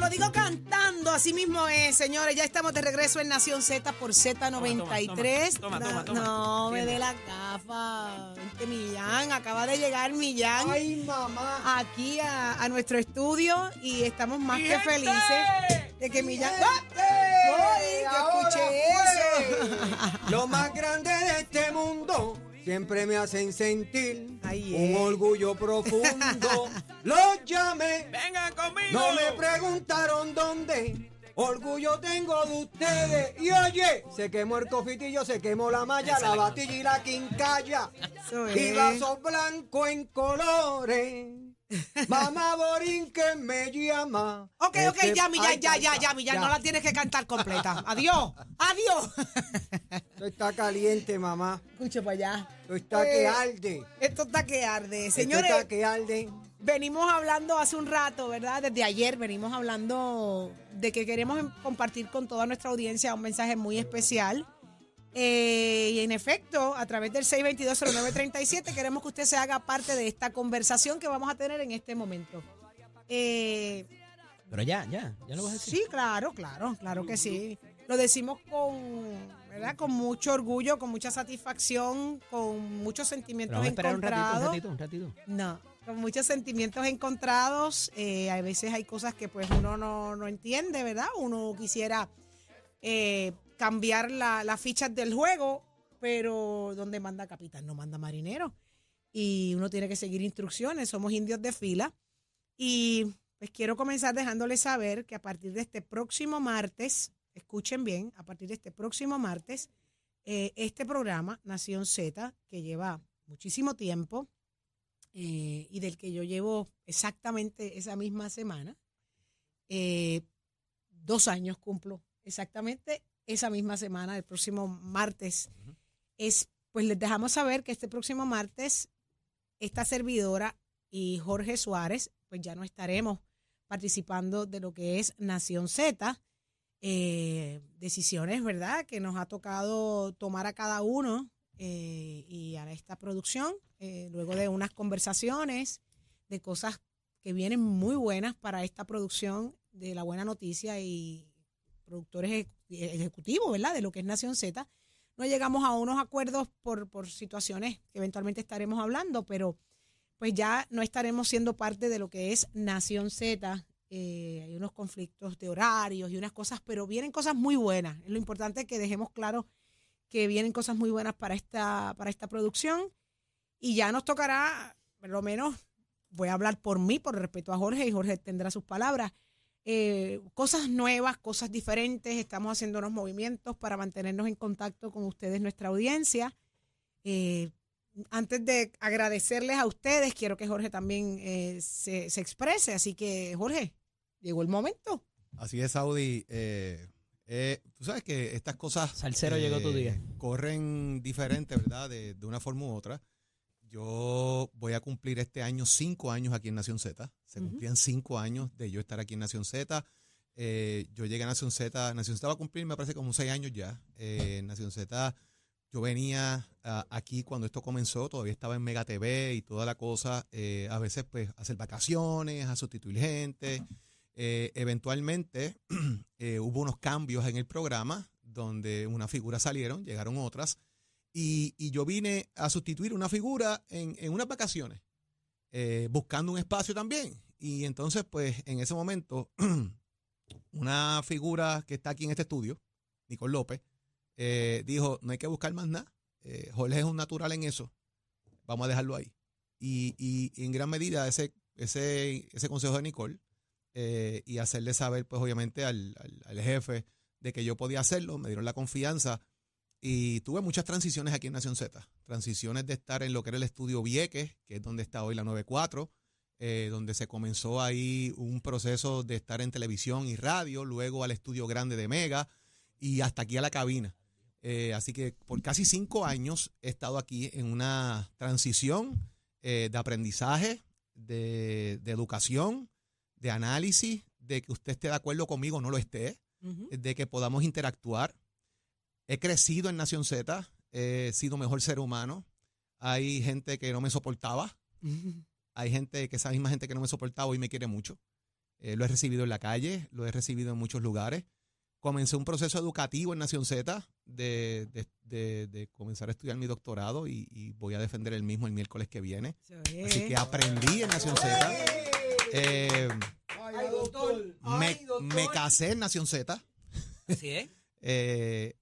Lo digo cantando, así mismo es, señores. Ya estamos de regreso en Nación Z por Z93. Toma, toma, toma, Na- toma, toma. No, me dé la gafa. Vente, Millán, acaba de llegar Millán Ay, mamá. aquí a, a nuestro estudio y estamos más ¡Mi que gente! felices de que Millán. ¡Ah! ¡Ay, escuché eso! Lo más grande de este mundo siempre me hacen sentir Ay, un eh. orgullo profundo. Los llamé, Vengan conmigo. no me preguntaron dónde. Orgullo tengo de ustedes. Y oye, se quemó el cofitillo, se quemó la malla, la batilla y la quincalla. Y vaso blanco en colores. Mamá Borín que me llama. Ok, ok, Este- ya, Ay, ya, ya, ya, Millán, no la tienes que cantar completa. Adiós, adiós. Esto está caliente, mamá. Escuche para allá. Esto está Eh, que arde. Esto está que arde. Esto Señores, está que arde. venimos hablando hace un rato, ¿verdad? Desde ayer venimos hablando de que queremos em- compartir con toda nuestra audiencia un mensaje muy especial. Eh, y en efecto, a través del 622-0937 queremos que usted se haga parte de esta conversación que vamos a tener en este momento. Eh, Pero ya, ya, ya lo vas a decir. Sí, claro, claro, claro que sí. Lo decimos con, ¿verdad? Con mucho orgullo, con mucha satisfacción, con muchos sentimientos esperar un ratito, un encontrados. ratito, un ratito. No, con muchos sentimientos encontrados. Eh, a veces hay cosas que pues uno no, no entiende, ¿verdad? Uno quisiera eh, cambiar la- las fichas del juego, pero donde manda capitán no manda marinero. Y uno tiene que seguir instrucciones, somos indios de fila. Y pues quiero comenzar dejándoles saber que a partir de este próximo martes, escuchen bien, a partir de este próximo martes, eh, este programa, Nación Z, que lleva muchísimo tiempo, eh, y del que yo llevo exactamente esa misma semana. Eh, dos años cumplo exactamente esa misma semana, el próximo martes. Es, pues les dejamos saber que este próximo martes, esta servidora y Jorge Suárez, pues ya no estaremos participando de lo que es Nación Z. Eh, decisiones, ¿verdad?, que nos ha tocado tomar a cada uno eh, y a esta producción, eh, luego de unas conversaciones, de cosas que vienen muy buenas para esta producción de La Buena Noticia y productores eje- ejecutivos, ¿verdad?, de lo que es Nación Z. No llegamos a unos acuerdos por, por situaciones que eventualmente estaremos hablando, pero pues ya no estaremos siendo parte de lo que es Nación Z. Eh, hay unos conflictos de horarios y unas cosas, pero vienen cosas muy buenas. Es lo importante que dejemos claro que vienen cosas muy buenas para esta, para esta producción. Y ya nos tocará, por lo menos, voy a hablar por mí, por respeto a Jorge, y Jorge tendrá sus palabras. Eh, cosas nuevas, cosas diferentes. Estamos haciendo unos movimientos para mantenernos en contacto con ustedes, nuestra audiencia. Eh, antes de agradecerles a ustedes, quiero que Jorge también eh, se, se exprese. Así que, Jorge, llegó el momento. Así es, Saudi. Eh, eh, tú sabes que estas cosas. Salsero, llegó tu día. Corren diferente, ¿verdad? De, de una forma u otra. Yo voy a cumplir este año cinco años aquí en Nación Z. Se cumplían cinco años de yo estar aquí en Nación Z. Eh, yo llegué a Nación Z. Nación Z va a cumplir, me parece, como seis años ya. Eh, Nación Z, yo venía ah, aquí cuando esto comenzó, todavía estaba en Mega TV y toda la cosa. eh, a veces, pues, hacer vacaciones, a sustituir gente. Eventualmente hubo unos cambios en el programa donde unas figuras salieron, llegaron otras, y, yo vine a sustituir una figura en, unas vacaciones, eh, buscando un espacio también. Y entonces, pues, en ese momento, una figura que está aquí en este estudio, Nicole López, eh, dijo, no hay que buscar más nada. Eh, Jorge es un natural en eso. Vamos a dejarlo ahí. Y, en gran medida ese, ese, ese consejo de Nicole eh, y hacerle saber, pues obviamente, al jefe de que yo podía hacerlo, me dieron la confianza y tuve muchas transiciones aquí en Nación Z. Transiciones de estar en lo que era el estudio Vieques, que es donde está hoy la 94, eh, donde se comenzó ahí un proceso de estar en televisión y radio, luego al estudio grande de Mega y hasta aquí a la cabina. Eh, así que por casi cinco años he estado aquí en una transición eh, de aprendizaje, de, de educación, de análisis, de que usted esté de acuerdo conmigo o no lo esté, de que podamos interactuar. He crecido en Nación Z, he sido mejor ser humano. Hay gente que no me soportaba. Hay gente que esa misma gente que no me soportaba hoy me quiere mucho. Eh, lo he recibido en la calle, lo he recibido en muchos lugares. Comencé un proceso educativo en Nación Z de, de- de- de comenzar a estudiar mi doctorado y, y voy a defender el mismo el miércoles que viene. Así que aprendí en Nación Z. Eh, doctor. me, casé en Nación Z. Así es. Eh,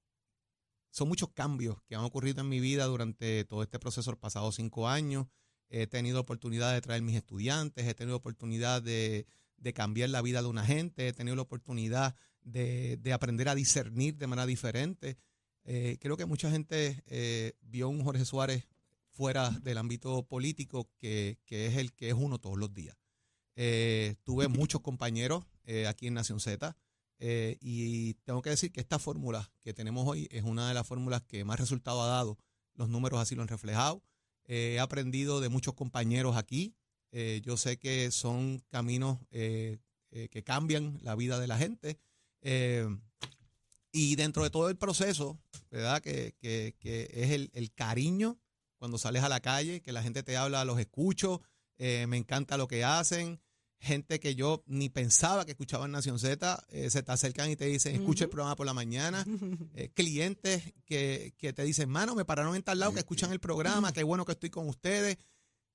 son muchos cambios que han ocurrido en mi vida durante todo este proceso los pasados cinco años. He tenido oportunidad de traer mis estudiantes, he tenido oportunidad de, de cambiar la vida de una gente, he tenido la oportunidad de, de aprender a discernir de manera diferente. Eh, creo que mucha gente eh, vio un Jorge Suárez fuera del ámbito político que, que es el que es uno todos los días. Eh, tuve muchos compañeros aquí en Nación Z. Eh, y tengo que decir que esta fórmula que tenemos hoy es una de las fórmulas que más resultado ha dado. Los números así lo han reflejado. Eh, he aprendido de muchos compañeros aquí. Eh, yo sé que son caminos que cambian la vida de la gente. Y dentro de todo el proceso, ¿verdad? Que, que- que es el, el cariño cuando sales a la calle, que la gente te habla, los escucho, me encanta lo que hacen gente que yo ni pensaba que escuchaban Nación Z, eh, se te acercan y te dicen, escucha el programa por la mañana. Eh, clientes que, que te dicen, mano, me pararon en tal lado, que escuchan el programa, qué bueno que estoy con ustedes.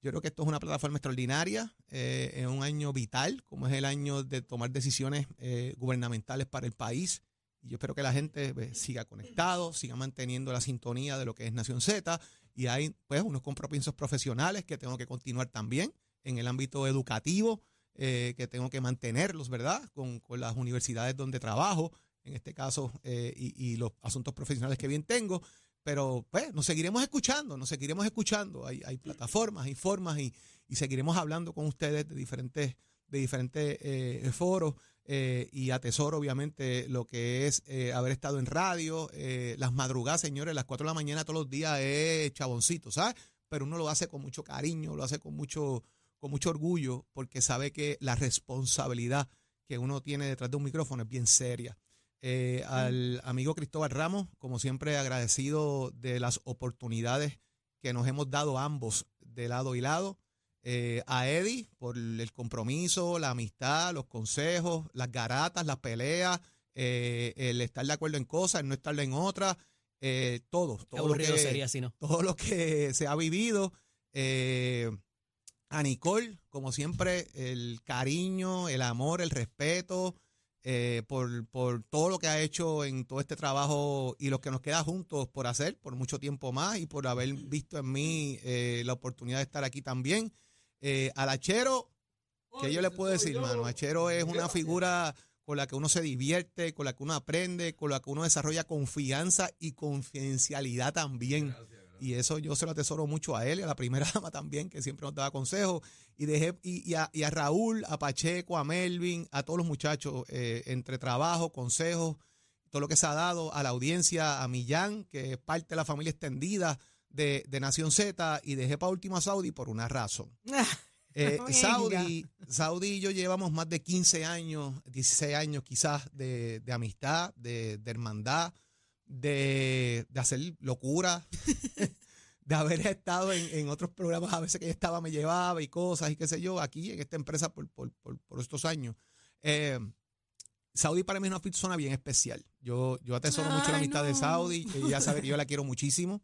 Yo creo que esto es una plataforma extraordinaria, eh, es un año vital, como es el año de tomar decisiones eh, gubernamentales para el país. Y yo espero que la gente pues, siga conectado, siga manteniendo la sintonía de lo que es Nación Z. Y hay pues unos compromisos profesionales que tengo que continuar también en el ámbito educativo eh, que tengo que mantenerlos, ¿verdad? Con, con las universidades donde trabajo, en este caso, eh, y, y los asuntos profesionales que bien tengo. Pero pues nos seguiremos escuchando, nos seguiremos escuchando. Hay, hay plataformas, hay formas y, y seguiremos hablando con ustedes de diferentes, de diferentes eh, foros. eh, y atesoro, obviamente, lo que es haber estado en radio. las madrugadas, señores, las 4 de la mañana todos los días es chaboncito, ¿sabes? Pero uno lo hace con mucho cariño, lo hace con mucho, con mucho orgullo, porque sabe que la responsabilidad que uno tiene detrás de un micrófono es bien seria. Eh, al amigo Cristóbal Ramos, como siempre, agradecido de las oportunidades que nos hemos dado ambos de lado y lado. Eh, a Eddie por el compromiso, la amistad, los consejos, las garatas, las peleas, eh, el estar de acuerdo en cosas, el no estar en otras, eh, todo. Lo que- sería si no. todo lo que se ha vivido. A Nicole, como siempre, el cariño, el amor, el respeto eh, por, por todo lo que ha hecho en todo este trabajo y lo que nos queda juntos por hacer por mucho tiempo más y por haber visto en mí eh, la oportunidad de estar aquí también. Eh, al Achero, ¿qué yo le puedo decir, mano? Achero es una figura con la que uno se divierte, con la que uno aprende, con la que uno desarrolla confianza y confidencialidad también. Y eso yo se lo atesoro mucho a él y a la primera dama también, que siempre nos daba consejos. Y dejé, y, y a, y a Raúl, a Pacheco, a Melvin, a todos los muchachos, eh, entre trabajo, consejos, todo lo que se ha dado, a la audiencia, a Millán, que es parte de la familia extendida de, de Nación Z, y dejé para último a Saudi por una razón. Eh. Saudi, Saudi y yo llevamos más de 15 años, 16 años quizás de, de amistad, de, de hermandad, de, de hacer locura, de haber estado en, en otros programas, a veces que ella estaba, me llevaba y cosas y qué sé yo, aquí en esta empresa por, por, por, por estos años. Eh, Saudi para mí es una persona bien especial. Yo, yo atesoro mucho la amistad de. Saudi. Ella sabe que yo la quiero muchísimo.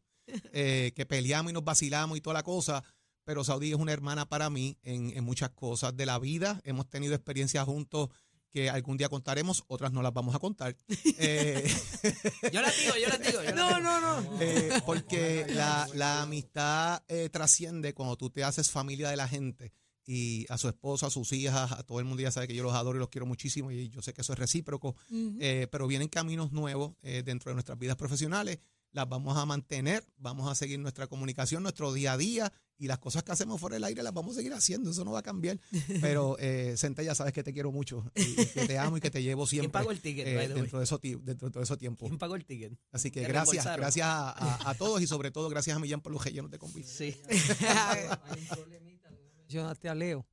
eh, que peleamos y nos vacilamos y toda la cosa. Pero Saudi es una hermana para mí en, en muchas cosas de la vida. Hemos tenido experiencias juntos que algún día contaremos, otras no las vamos a contar. Eh, Yo la digo, yo la digo. yo la No, digo. no, no. eh, porque la, la amistad eh, trasciende cuando tú te haces familia de la gente y a su esposa, a sus hijas, a todo el mundo ya sabe que yo los adoro y los quiero muchísimo y yo sé que eso es recíproco, eh, pero vienen caminos nuevos eh, dentro de nuestras vidas profesionales. Las vamos a mantener, vamos a seguir nuestra comunicación, nuestro día a día y las cosas que hacemos fuera del aire las vamos a seguir haciendo, eso no va a cambiar. Pero, eh, Centella, sabes que te quiero mucho, y, y que te amo y que te llevo ¿Quién siempre pagó el ticket? eh, dentro, de esos, ti- dentro de todo ese tiempo. ¿Quién pagó el ticket? Así que ¿Te gracias, reembolsaron? gracias a, a- a todos y sobre todo gracias a Millán por los rellenos de convite. Sí. Mencionaste a Leo.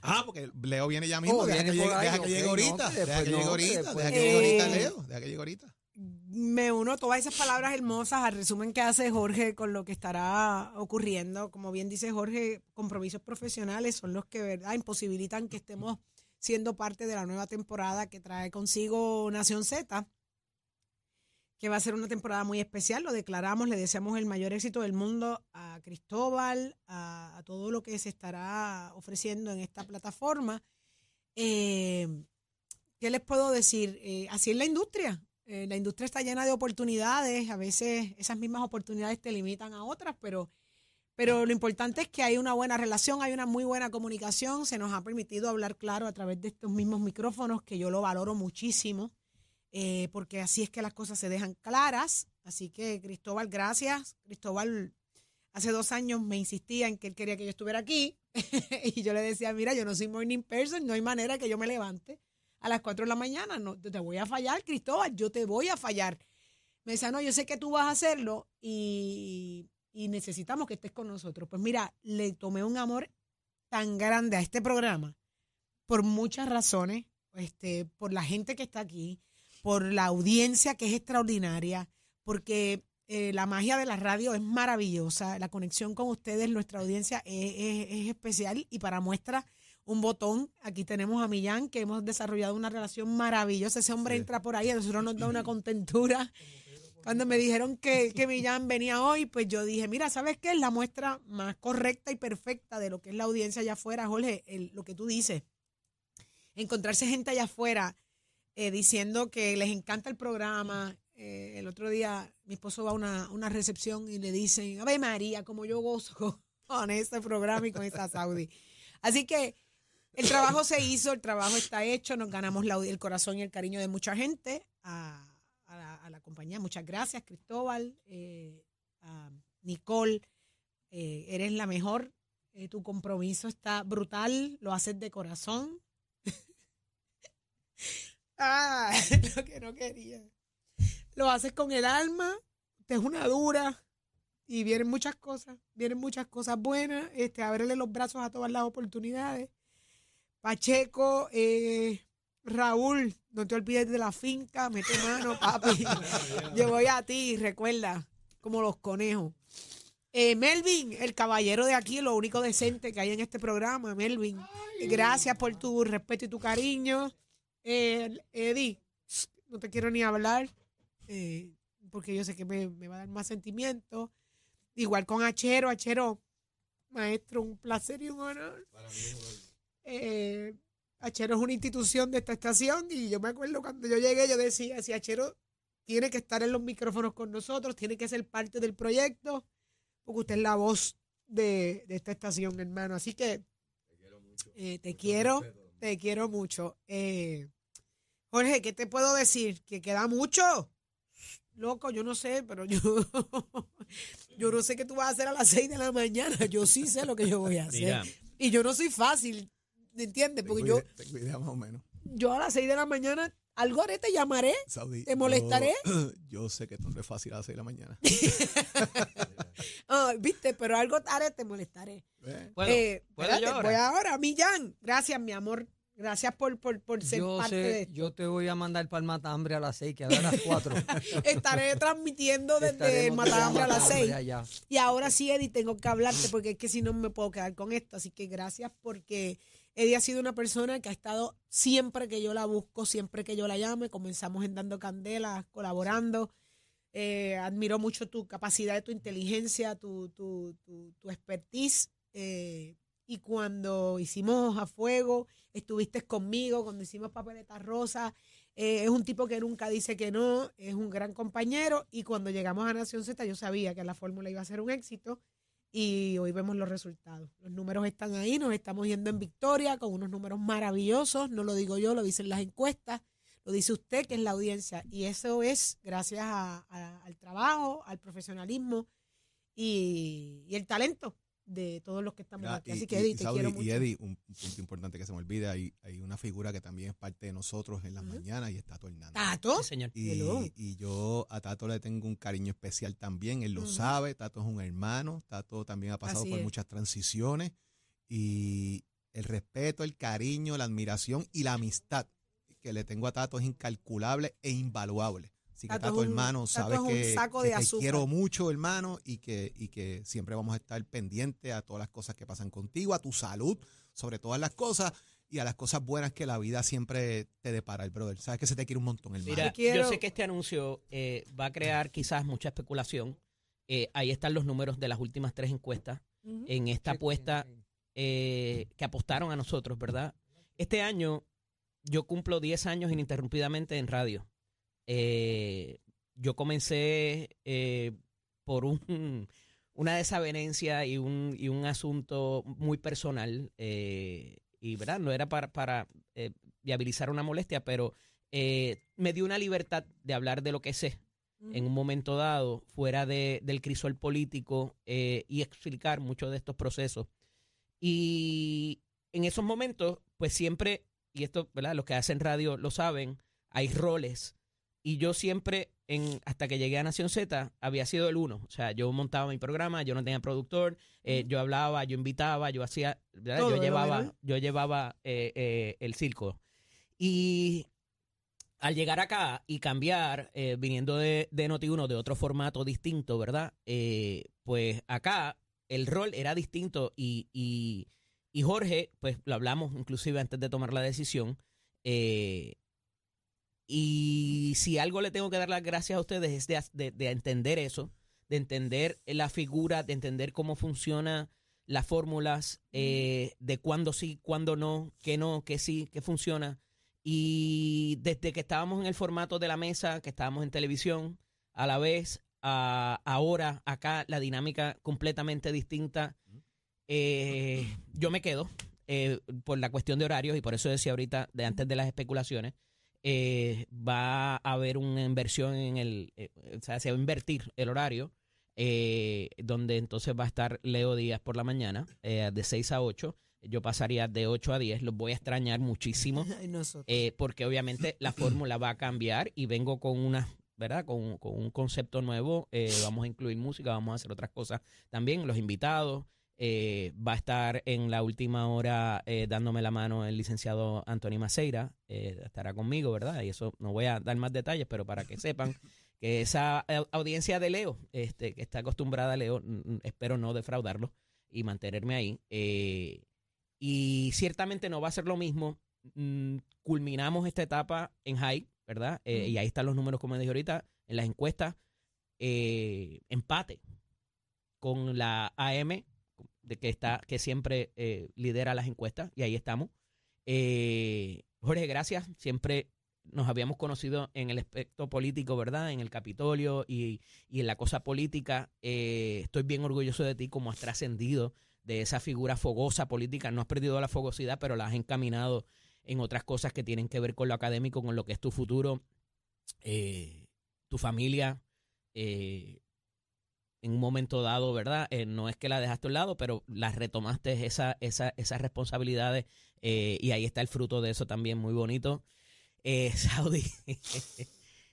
Ah, porque Leo viene ya mismo, Oh, deja, viene que llegue, deja que llegue no, ahorita, que deja que no, llegue que ahorita, deja que no. llegue ahorita, Leo, deja que llegue ahorita. Me uno todas esas palabras hermosas al resumen que hace Jorge con lo que estará ocurriendo. Como bien dice Jorge, compromisos profesionales son los que verdad imposibilitan que estemos siendo parte de la nueva temporada que trae consigo Nación Z, que va a ser una temporada muy especial. Lo declaramos, le deseamos el mayor éxito del mundo a Cristóbal, a, todo lo que se estará ofreciendo en esta plataforma. Eh, ¿Qué les puedo decir? Eh, así es la industria. Eh, la industria está llena de oportunidades. A veces esas mismas oportunidades te limitan a otras, pero, pero lo importante es que hay una buena relación, hay una muy buena comunicación. Se nos ha permitido hablar claro a través de estos mismos micrófonos, que yo lo valoro muchísimo, eh, porque así es que las cosas se dejan claras. Así que, Cristóbal, gracias. Cristóbal hace dos años me insistía en que él quería que yo estuviera aquí. y yo le decía, mira, yo no soy morning person, no hay manera que yo me levante a las 4 de la mañana. No, te voy a fallar, Cristóbal, yo te voy a fallar. Me decía, no, yo sé que tú vas a hacerlo y, y necesitamos que estés con nosotros. Pues mira, le tomé un amor tan grande a este programa por muchas razones, este, por la gente que está aquí, por la audiencia que es extraordinaria, porque eh, la magia de la radio es maravillosa, la conexión con ustedes, nuestra audiencia es especial y para muestra un botón, aquí tenemos a Millán, que hemos desarrollado una relación maravillosa, ese hombre Sí. entra por ahí, a nosotros nos da una contentura. Cuando me dijeron que, que Millán venía hoy, pues yo dije, mira, ¿sabes qué? Es la muestra más correcta y perfecta de lo que es la audiencia allá afuera, Jorge, el- lo que tú dices. Encontrarse gente allá afuera eh, diciendo que les encanta el programa. Eh, el otro día mi esposo va a una, una recepción y le dicen, Ave María, como yo gozo con, con este programa y con esta Saudi. Así que el trabajo se hizo, el trabajo está hecho, nos ganamos la- el corazón y el cariño de mucha gente, a, la, compañía. Muchas gracias, Cristóbal, eh, a Nicole, eh, eres la mejor, eh, tu compromiso está brutal, lo haces de corazón. ah, lo que no quería. Lo haces con el alma, te es una dura. Y vienen muchas cosas, vienen muchas cosas buenas. Este, ábrele los brazos a todas las oportunidades. Pacheco, eh, Raúl, no te olvides de la finca, mete mano, papi. Yo voy a ti, recuerda, como los conejos. Eh, Melvin, el caballero de aquí, lo único decente que hay en este programa, Melvin. Gracias por tu respeto y tu cariño. Eh, Eddie, no te quiero ni hablar, eh, porque yo sé que me, me va a dar más sentimiento. Igual con Achero, Achero, maestro, un placer y un honor. Eh, Achero es una institución de esta estación y yo me acuerdo cuando yo llegué, yo decía, si Achero tiene que estar en los micrófonos con nosotros, tiene que ser parte del proyecto, porque usted es la voz de, de esta estación, hermano. Así que eh, te quiero, te quiero mucho. Eh, Jorge, ¿qué te puedo decir? Que queda mucho. Loco, yo no sé, pero yo, yo no sé qué tú vas a hacer a las 6 de la mañana. Yo sí sé lo que yo voy a hacer. Mira, Y yo no soy fácil, ¿me entiendes? Porque Tengo yo, idea- tengo idea más o menos. yo a las 6 de la mañana algo haré, te llamaré. Saudi, ¿Te molestaré? Yo, yo sé que esto no es fácil a las 6 de la mañana. Ah, Viste, pero algo haré, te molestaré. ¿Eh? ¿puedo, Eh, ¿puedo espérate, yo ahora? Voy ahora, Millán. Gracias, mi amor. Gracias por, por, por ser Yo parte de sé, esto. yo te voy a mandar para el matambre a las 6, que ahora a las 4. Estaré transmitiendo desde Estaremos Matambre a las Matambre 6. allá. Y ahora sí, Eddie, tengo que hablarte porque es que si no me puedo quedar con esto. Así que gracias porque Eddie ha sido una persona que ha estado siempre que yo la busco, siempre que yo la llame. Comenzamos en Dando Candela, colaborando. Eh, admiro mucho tu capacidad, tu inteligencia, tu, tu, tu, tu expertise. eh, y cuando hicimos a fuego, estuviste conmigo, cuando hicimos papeleta rosa. eh, es un tipo que nunca dice que no, es un gran compañero. Y cuando llegamos a Nación Z, yo sabía que la fórmula iba a ser un éxito. Y hoy vemos los resultados. Los números están ahí, nos estamos yendo en victoria con unos números maravillosos. No lo digo yo, lo dicen las encuestas. lo dice usted, que es la audiencia. Y eso es gracias a- al trabajo, al profesionalismo y, y el talento de todos los que estamos Mira, aquí. y- Así que, Eddie, y te Saudi, quiero mucho. Y Eddie, un, un punto importante que se me olvida, hay, hay una figura que también es parte de nosotros en las Ujú. mañanas y es Tato Hernández. ¿Tato? Sí, señor. Y, y yo a Tato le tengo un cariño especial también, él lo sabe, Tato es un hermano, Tato también ha pasado Así por es. muchas transiciones y el respeto, el cariño, la admiración y la amistad que le tengo a Tato es incalculable e invaluable. Así que Tato hermano, Tato sabes que, saco que de te azúcar. quiero mucho, hermano, y que, y que siempre vamos a estar pendientes a todas las cosas que pasan contigo, a tu salud, sobre todas las cosas, y a las cosas buenas que la vida siempre te depara, el brother. Sabes que se te quiere un montón, hermano. Mira, quiero- yo sé que este anuncio eh, va a crear quizás mucha especulación. Eh, ahí están los números de las últimas tres encuestas en esta apuesta eh, que apostaron a nosotros, ¿verdad? Este año yo cumplo 10 años ininterrumpidamente en radio. Eh, yo comencé eh, por un, una desavenencia y un, y un asunto muy personal. eh, y verdad, no era para, para viabilizar una molestia, pero me dio una libertad de hablar de lo que sé en un momento dado, fuera de, del crisol político y explicar muchos de estos procesos. Y en esos momentos, pues siempre, y esto, ¿verdad? Los que hacen radio lo saben, hay roles. Y yo siempre, en, hasta que llegué a Nación Z, había sido el uno. O sea, yo montaba mi programa, yo no tenía productor, eh, yo hablaba, yo invitaba, yo hacía, ¿verdad? Yo ¿no, llevaba, yo llevaba eh, eh, el circo. Y al llegar acá y cambiar, eh, viniendo de, de Noti1, de otro formato distinto, ¿verdad? Eh, pues acá el rol era distinto y, y, y Jorge, pues lo hablamos inclusive antes de tomar la decisión. eh, y si algo le tengo que dar las gracias a ustedes es de, de- de entender eso, de entender la figura, de entender cómo funciona las fórmulas, eh, de cuándo sí, cuándo no, qué no, qué sí, qué funciona. Y desde que estábamos en el formato de la mesa, que estábamos en televisión, a la vez, a, ahora, acá, la dinámica completamente distinta. Eh, yo me quedo eh, por la cuestión de horarios y por eso decía ahorita, de antes de las especulaciones, eh, va a haber una inversión en el, eh, o sea, se va a invertir el horario, eh, donde entonces va a estar Leo Díaz por la mañana, eh, de 6 a 8. Yo pasaría de 8 a 10, los voy a extrañar muchísimo. Eh, porque obviamente la fórmula va a cambiar y vengo con una, ¿verdad? Con, con un concepto nuevo. eh, vamos a incluir música, vamos a hacer otras cosas también. Los invitados. Eh, va a estar en la última hora eh, dándome la mano el licenciado Anthony Maceira. eh, estará conmigo, ¿verdad? Y eso no voy a dar más detalles, pero para que sepan que esa au- audiencia de Leo, este, que está acostumbrada a Leo, mm, mm, espero no defraudarlo y mantenerme ahí. eh, y ciertamente no va a ser lo mismo. Mm, culminamos esta etapa en high, ¿verdad? Eh, Y ahí están los números, como dije ahorita, en las encuestas. eh, empate con la AM, de que está, que siempre eh, lidera las encuestas, y ahí estamos. Eh, Jorge, gracias. Siempre nos habíamos conocido en el aspecto político, ¿verdad? En el Capitolio y, y en la cosa política. Eh, estoy bien orgulloso de ti como has trascendido de esa figura fogosa política. No has perdido la fogosidad, pero la has encaminado en otras cosas que tienen que ver con lo académico, con lo que es tu futuro, eh, tu familia. eh, en un momento dado, ¿verdad? Eh, no es que la dejaste a un lado, pero las retomaste esa, esa, esas responsabilidades eh, y ahí está el fruto de eso también muy bonito. Eh, Saudi,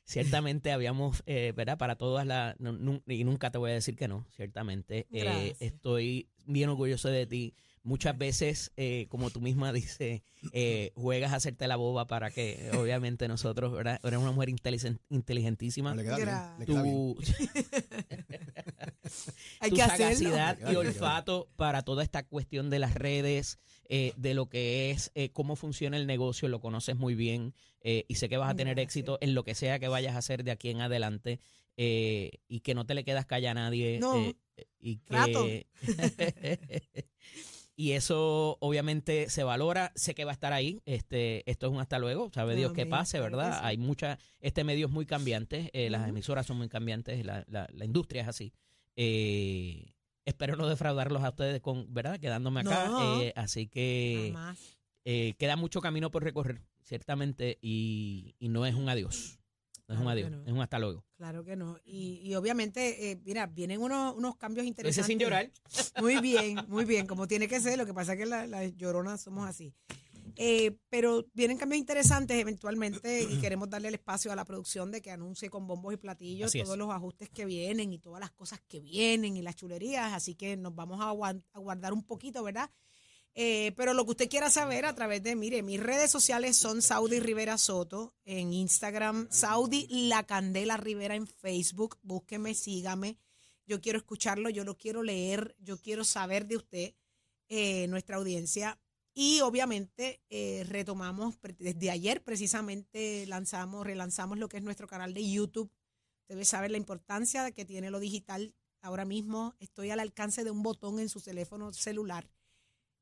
ciertamente habíamos, eh, ¿verdad? Para todas las, no- y nunca te voy a decir que no, ciertamente. Eh, estoy bien orgulloso de ti. Muchas veces, eh, como tú misma dices, eh, juegas a hacerte la boba para que, obviamente, nosotros, ¿verdad? Eres una mujer inteligent- inteligentísima. No, le queda bien, le queda bien. Tu, Hay tu que hacerlo. sagacidad y que olfato para toda esta cuestión de las redes, eh, de lo que es, eh, cómo funciona el negocio, lo conoces muy bien eh, y sé que vas a tener Gracias. éxito en lo que sea que vayas a hacer de aquí en adelante eh, y que no te le quedas calla a nadie. No. eh, y que... Y eso obviamente se valora, sé que va a estar ahí, este, esto es un hasta luego, sabe Dios qué Amén, pase, que ¿verdad? Hay mucha, este medio es muy cambiante, eh, las emisoras son muy cambiantes, la, la, la industria es así. Eh, espero no defraudarlos a ustedes con, ¿verdad? Quedándome acá. No. eh, así que eh, queda mucho camino por recorrer. ciertamente, y, y no es un adiós. No es un Claro adiós, no. es un hasta luego. Claro que no. Y, y obviamente, eh, mira, vienen unos, unos cambios Ese interesantes. sin llorar. Muy bien, muy bien, como tiene que ser. Lo que pasa es que las la lloronas somos así. Eh, pero vienen cambios interesantes eventualmente y queremos darle el espacio a la producción de que anuncie con bombos y platillos Así es. todos los ajustes que vienen y todas las cosas que vienen y las chulerías. Así que nos vamos a, a guardar un poquito, ¿verdad? Eh, pero lo que usted quiera saber a través de, mire, mis redes sociales son Saudi Rivera Soto en Instagram, Saudi La Candela Rivera en Facebook. Búsqueme, sígame. Yo quiero escucharlo, yo lo quiero leer, yo quiero saber de usted, eh, nuestra audiencia. Y obviamente eh, retomamos, desde ayer precisamente lanzamos, relanzamos lo que es nuestro canal de YouTube. Debe saber la importancia que tiene lo digital. Ahora mismo estoy al alcance de un botón en su teléfono celular.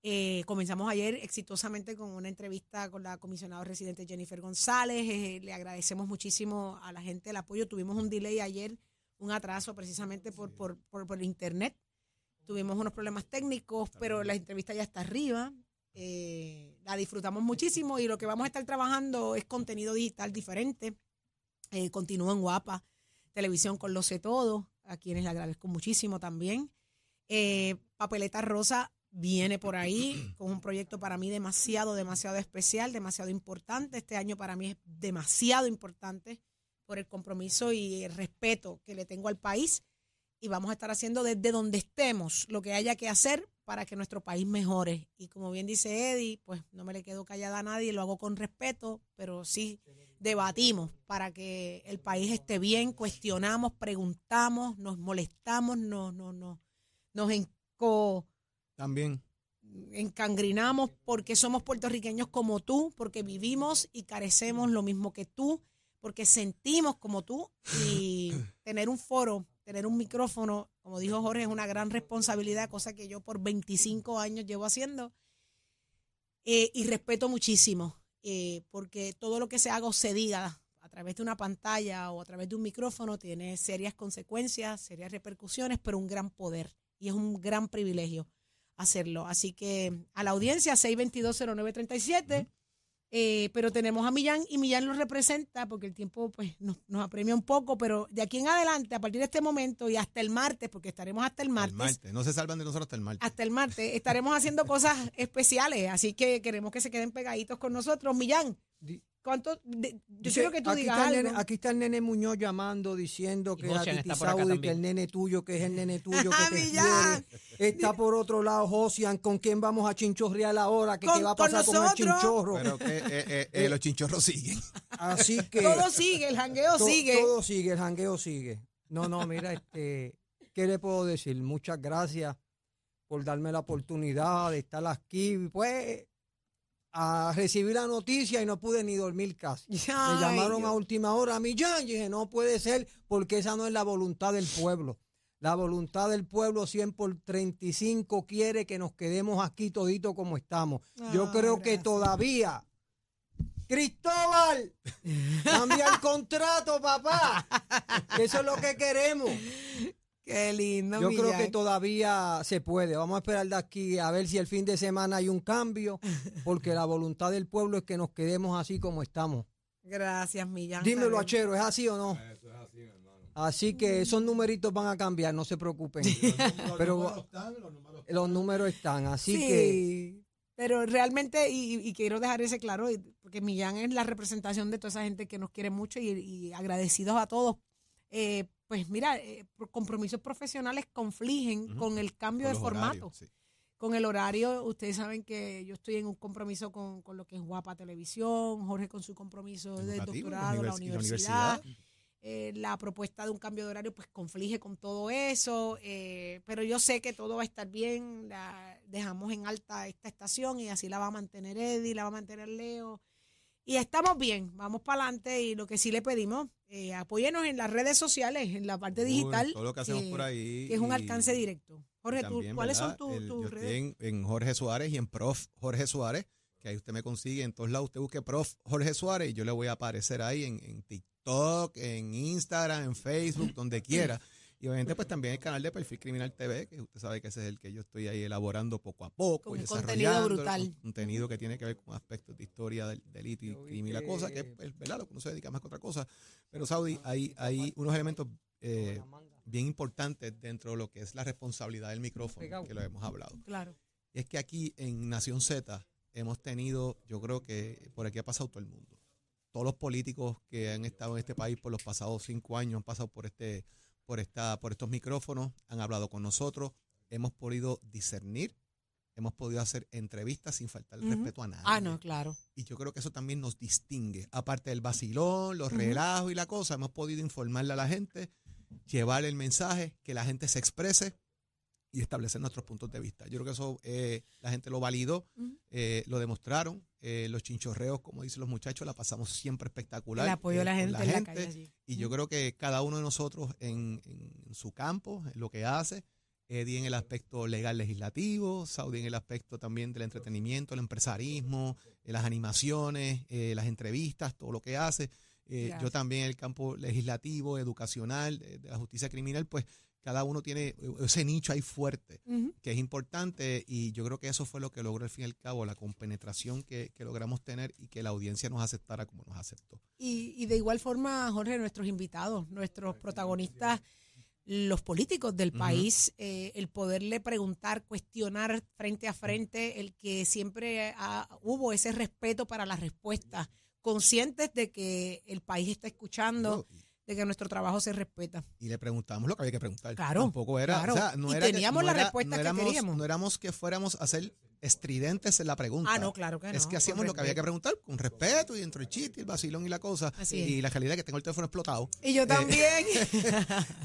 Eh, comenzamos ayer exitosamente con una entrevista con la comisionada residente Jennifer González. Eh, le agradecemos muchísimo a la gente el apoyo. Tuvimos un delay ayer, un atraso precisamente por, por, por, por internet. Tuvimos unos problemas técnicos, pero la entrevista ya está arriba. Eh, la disfrutamos muchísimo y lo que vamos a estar trabajando es contenido digital diferente. Eh, continúa en Guapa, televisión con Lo Sé Todo, a quienes le agradezco muchísimo también. Eh, Papeleta Rosa viene por ahí con un proyecto para mí demasiado, demasiado especial, demasiado importante. Este año para mí es demasiado importante por el compromiso y el respeto que le tengo al país. Y vamos a estar haciendo desde donde estemos lo que haya que hacer para que nuestro país mejore. Y como bien dice Eddie, pues no me le quedo callada a nadie, lo hago con respeto, pero sí debatimos para que el país esté bien, cuestionamos, preguntamos, nos molestamos, nos, nos, nos, nos enco- También. encangrinamos porque somos puertorriqueños como tú, porque vivimos y carecemos lo mismo que tú, porque sentimos como tú y tener un foro, tener un micrófono, como dijo Jorge, es una gran responsabilidad, cosa que yo por 25 años llevo haciendo Eh, y respeto muchísimo, eh, porque todo lo que se haga o se diga a través de una pantalla o a través de un micrófono tiene serias consecuencias, serias repercusiones, pero un gran poder y es un gran privilegio hacerlo. Así que a la audiencia 6220937, eh, pero tenemos a Millán y Millán lo representa porque el tiempo pues nos, nos apremia un poco, pero de aquí en adelante, a partir de este momento y hasta el martes, porque estaremos hasta el El martes, martes. No se salvan de nosotros hasta el martes. hasta el martes, estaremos haciendo cosas especiales, así que queremos que se queden pegaditos con nosotros. Millán, ¿cuánto? de- yo quiero que tú aquí digas está el algo. nene- aquí está el nene Muñoz llamando, diciendo que acá Saudi, que el nene tuyo, que es el nene tuyo, Ah, que te Millán. quiere. Está por otro lado Josian, ¿con quién vamos a chinchorrear ahora? ¿Qué, Con- qué va a con pasar con, el nosotros. chinchorro? Pero que eh, eh, eh, los chinchorros siguen. Así que... Todo sigue, el jangueo to- sigue. Todo sigue, el jangueo sigue. No, no, mira, este, ¿qué le puedo decir? Muchas gracias por darme la oportunidad de estar aquí. Pues a recibir la noticia y no pude ni dormir casi. Me llamaron a última hora a Millán y dije, no puede ser porque esa no es la voluntad del pueblo. La voluntad del pueblo 100 por 35 quiere que nos quedemos aquí todito como estamos. Yo Ah, creo que todavía... Cristóbal, cambia el contrato, papá. Eso es lo que queremos. Qué lindo, Yo creo que todavía se puede. Vamos a esperar de aquí a ver si el fin de semana hay un cambio, porque la voluntad del pueblo es que nos quedemos así como estamos. Gracias, Millán. Dímelo. Achero, ¿es así o no? Así que esos numeritos van a cambiar, no se preocupen. Pero los números están, así sí, que pero realmente, y, y quiero dejar ese claro, porque Millán es la representación de toda esa gente que nos quiere mucho y, y agradecidos a todos. Eh, pues mira, eh, compromisos profesionales confligen con el cambio Con de formato. horarios, sí. Con el horario, ustedes saben que yo estoy en un compromiso con, con lo que es Guapa Televisión, Jorge con su compromiso Educativo, doctorado, la univers- la universidad. Eh, la propuesta de un cambio de horario pues conflige con todo eso, eh, pero yo sé que todo va a estar bien, la- dejamos en alta esta estación y así la va a mantener Eddie, la va a mantener Leo. Y estamos bien, vamos para adelante y lo que sí le pedimos, eh, apóyenos en las redes sociales, en la parte Uy, digital, Todo lo que hacemos que- por ahí. que es un alcance directo. Jorge, ¿tú- también, ¿cuáles ¿verdad? son tus redes? en Jorge Suárez y en Prof. Jorge Suárez, que ahí usted me consigue en todos lados. Usted busque Prof. Jorge Suárez y yo le voy a aparecer ahí en, en TikTok, en Instagram, en Facebook, donde quiera. Y obviamente pues también el canal de Perfil Criminal TV, que usted sabe que ese es el que yo estoy ahí elaborando poco a poco. Con y un contenido desarrollando, brutal. con Contenido que tiene que ver con aspectos de historia del delito y crimen y la cosa, que es pues, ¿verdad? lo que uno se dedica más que otra cosa. Pero Saudi, hay, hay unos elementos eh, bien importantes dentro de lo que es la responsabilidad del micrófono, que lo hemos hablado. Claro. Y es que aquí en Nación Z hemos tenido, yo creo que por aquí ha pasado todo el mundo. Todos los políticos que han estado en este país por los pasados cinco años han pasado por este, por esta, por estos micrófonos, han hablado con nosotros, hemos podido discernir, hemos podido hacer entrevistas sin faltar el respeto a nadie. Ah, no, claro. Y yo creo que eso también nos distingue. Aparte del vacilón, los relajos y la cosa, hemos podido informarle a la gente, llevar el mensaje, que la gente se exprese y establecer nuestros puntos de vista. Yo creo que eso eh, la gente lo validó, eh, lo demostraron. eh, los chinchorreos, como dicen los muchachos, la pasamos siempre espectacular. El apoyo de eh, la gente la calle. y yo creo que cada uno de nosotros en, en su campo, en lo que hace, Eddie en el aspecto legal legislativo, Saudi en el aspecto también del entretenimiento, el empresarismo, eh, las animaciones, eh, las entrevistas, todo lo que hace. Eh, yo también en el campo legislativo, educacional, de, de la justicia criminal, pues cada uno tiene eh, ese nicho ahí fuerte que es importante y yo creo que eso fue lo que logró al fin y al cabo, la compenetración que, que logramos tener y que la audiencia nos aceptara como nos aceptó. Y, y de igual forma, Jorge, nuestros invitados, nuestros protagonistas, los políticos del país, eh, el poderle preguntar, cuestionar frente a frente, el que siempre ha- hubo ese respeto para las respuestas, conscientes de que el país está escuchando, de que nuestro trabajo se respeta. Y le preguntamos lo que había que preguntar. Claro, Tampoco era, claro. o sea, no Y era que- teníamos no la era- respuesta no que éramos- queríamos. No éramos que fuéramos a ser estridentes en la pregunta. Ah, no, claro que no. Es que hacíamos lo que había que preguntar con respeto y dentro del chiste, el vacilón y la cosa. Así y la realidad es que tengo el teléfono explotado. Y yo también.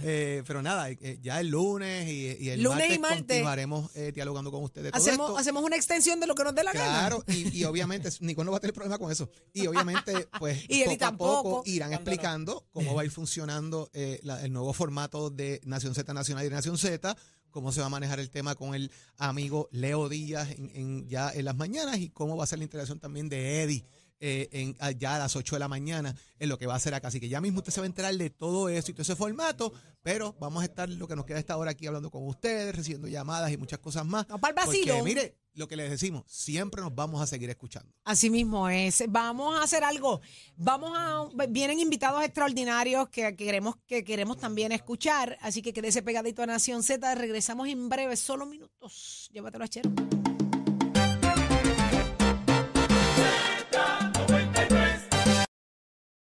Eh, pero nada, eh, ya el lunes y, y el Lunes martes, y martes. continuaremos eh, dialogando con ustedes. todo hacemos, esto. hacemos una extensión de lo que nos dé la gana. Claro, y, y obviamente Nicole no va a tener problema con eso. Y obviamente, pues Y poco a poco irán explicando cómo va a ir funcionando eh, la- el nuevo formato de Nación Z Nacional y Nación Z, cómo se va a manejar el tema con el amigo Leo Díaz en, en- ya en las mañanas y cómo va a ser la integración también de Eddie. Eh, en, ya a las 8 de la mañana en lo que va a ser acá. Así que ya mismo usted se va a enterar de todo eso y todo ese formato, pero vamos a estar lo que nos queda esta hora aquí hablando con ustedes, recibiendo llamadas y muchas cosas más. No, pa'l Porque, vacilón. mire, lo que les decimos, siempre nos vamos a seguir escuchando. Así mismo es. Vamos a hacer algo. Vamos a vienen invitados extraordinarios que queremos que queremos también escuchar, así que quédese pegadito a Nación Z. Regresamos en breve, solo minutos. Llévatelo a Chero.